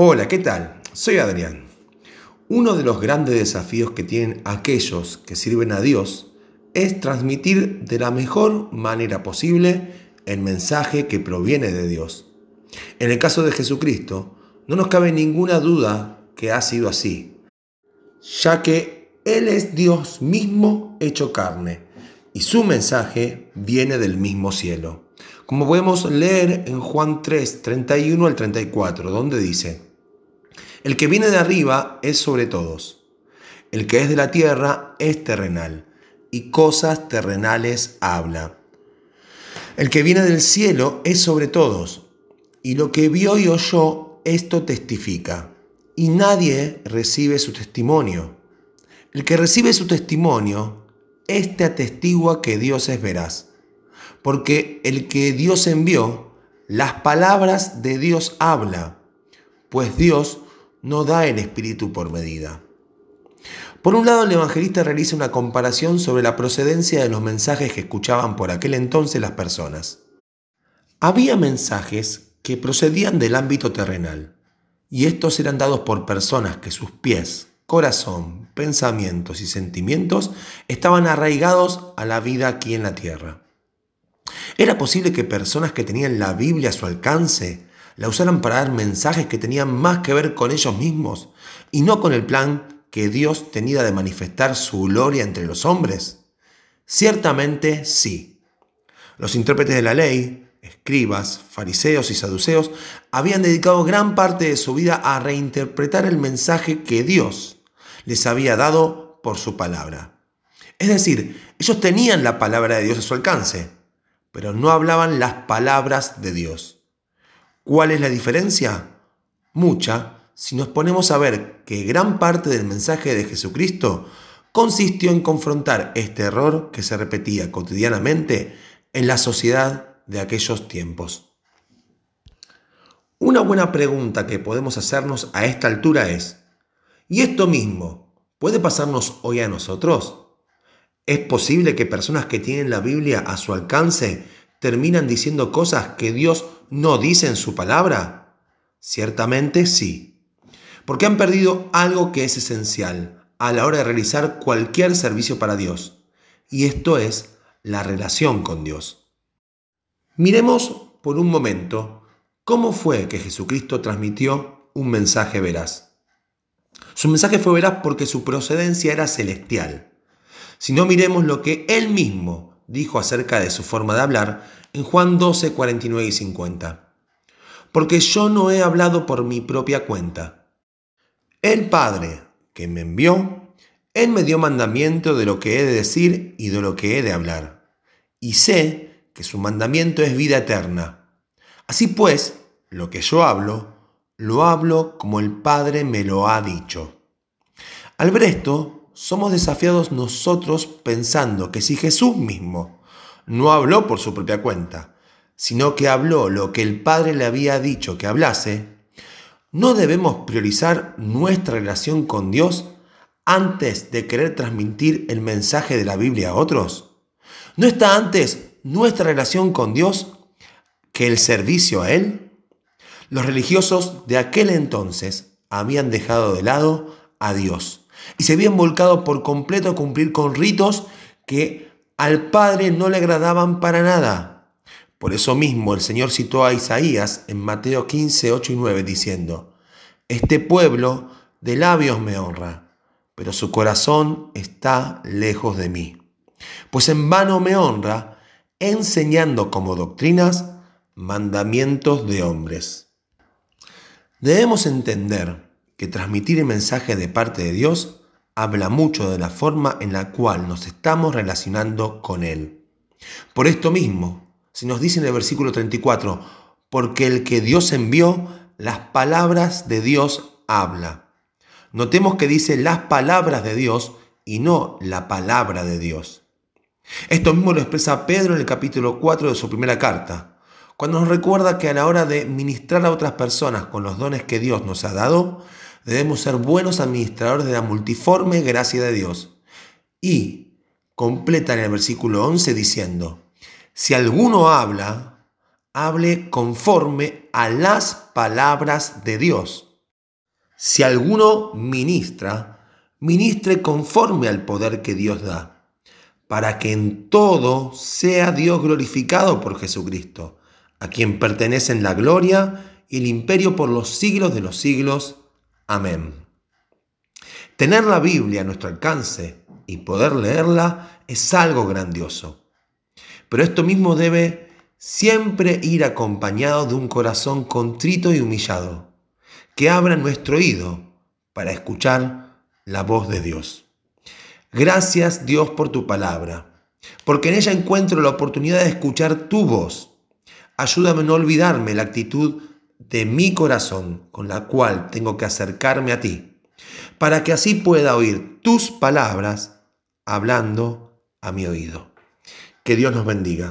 Hola, ¿qué tal? Soy Adrián. Uno de los grandes desafíos que tienen aquellos que sirven a Dios es transmitir de la mejor manera posible el mensaje que proviene de Dios. En el caso de Jesucristo, no nos cabe ninguna duda que ha sido así, ya que Él es Dios mismo hecho carne y su mensaje viene del mismo cielo. Como podemos leer en Juan 3, 31 al 34, donde dice, el que viene de arriba es sobre todos. El que es de la tierra es terrenal, y cosas terrenales habla. El que viene del cielo es sobre todos, y lo que vio y oyó, esto testifica, y nadie recibe su testimonio. El que recibe su testimonio, éste atestigua que Dios es veraz, porque el que Dios envió, las palabras de Dios habla, pues Dios no da el Espíritu por medida. Por un lado, el evangelista realiza una comparación sobre la procedencia de los mensajes que escuchaban por aquel entonces las personas. Había mensajes que procedían del ámbito terrenal, y estos eran dados por personas que sus pies, corazón, pensamientos y sentimientos estaban arraigados a la vida aquí en la tierra. Era posible que personas que tenían la Biblia a su alcance la usaran para dar mensajes que tenían más que ver con ellos mismos y no con el plan que Dios tenía de manifestar su gloria entre los hombres? Ciertamente sí. Los intérpretes de la ley, escribas, fariseos y saduceos, habían dedicado gran parte de su vida a reinterpretar el mensaje que Dios les había dado por su palabra. Es decir, ellos tenían la palabra de Dios a su alcance, pero no hablaban las palabras de Dios. ¿Cuál es la diferencia? Mucha, si nos ponemos a ver que gran parte del mensaje de Jesucristo consistió en confrontar este error que se repetía cotidianamente en la sociedad de aquellos tiempos. Una buena pregunta que podemos hacernos a esta altura es, ¿y esto mismo puede pasarnos hoy a nosotros? ¿Es posible que personas que tienen la Biblia a su alcance terminan diciendo cosas que Dios no dice en su palabra? Ciertamente sí, porque han perdido algo que es esencial a la hora de realizar cualquier servicio para Dios, y esto es la relación con Dios. Miremos por un momento cómo fue que Jesucristo transmitió un mensaje veraz. Su mensaje fue veraz porque su procedencia era celestial. Si no miremos lo que él mismo dijo acerca de su forma de hablar en Juan 12, 49 y 50. Porque yo no he hablado por mi propia cuenta. El Padre que me envió, Él me dio mandamiento de lo que he de decir y de lo que he de hablar. Y sé que su mandamiento es vida eterna. Así pues, lo que yo hablo, lo hablo como el Padre me lo ha dicho. Al ver esto, somos desafiados nosotros pensando que si Jesús mismo no habló por su propia cuenta, sino que habló lo que el Padre le había dicho que hablase, ¿no debemos priorizar nuestra relación con Dios antes de querer transmitir el mensaje de la Biblia a otros? ¿No está antes nuestra relación con Dios que el servicio a Él? Los religiosos de aquel entonces habían dejado de lado a Dios y se habían volcado por completo a cumplir con ritos que al Padre no le agradaban para nada. Por eso mismo el Señor citó a Isaías en Mateo 15, 8 y 9 diciendo, Este pueblo de labios me honra, pero su corazón está lejos de mí. Pues en vano me honra, enseñando como doctrinas mandamientos de hombres. Debemos entender que transmitir el mensaje de parte de Dios habla mucho de la forma en la cual nos estamos relacionando con Él. Por esto mismo, se nos dice en el versículo 34, porque el que Dios envió, las palabras de Dios habla. Notemos que dice las palabras de Dios y no la palabra de Dios. Esto mismo lo expresa Pedro en el capítulo 4 de su primera carta, cuando nos recuerda que a la hora de ministrar a otras personas con los dones que Dios nos ha dado, debemos ser buenos administradores de la multiforme gracia de Dios. Y completa en el versículo 11 diciendo, si alguno habla, hable conforme a las palabras de Dios. Si alguno ministra, ministre conforme al poder que Dios da, para que en todo sea Dios glorificado por Jesucristo, a quien pertenecen la gloria y el imperio por los siglos de los siglos. Amén. Tener la Biblia a nuestro alcance y poder leerla es algo grandioso. Pero esto mismo debe siempre ir acompañado de un corazón contrito y humillado, que abra nuestro oído para escuchar la voz de Dios. Gracias Dios por tu palabra, porque en ella encuentro la oportunidad de escuchar tu voz. Ayúdame a no olvidarme la actitud de mi corazón con la cual tengo que acercarme a ti, para que así pueda oír tus palabras hablando a mi oído. Que Dios nos bendiga.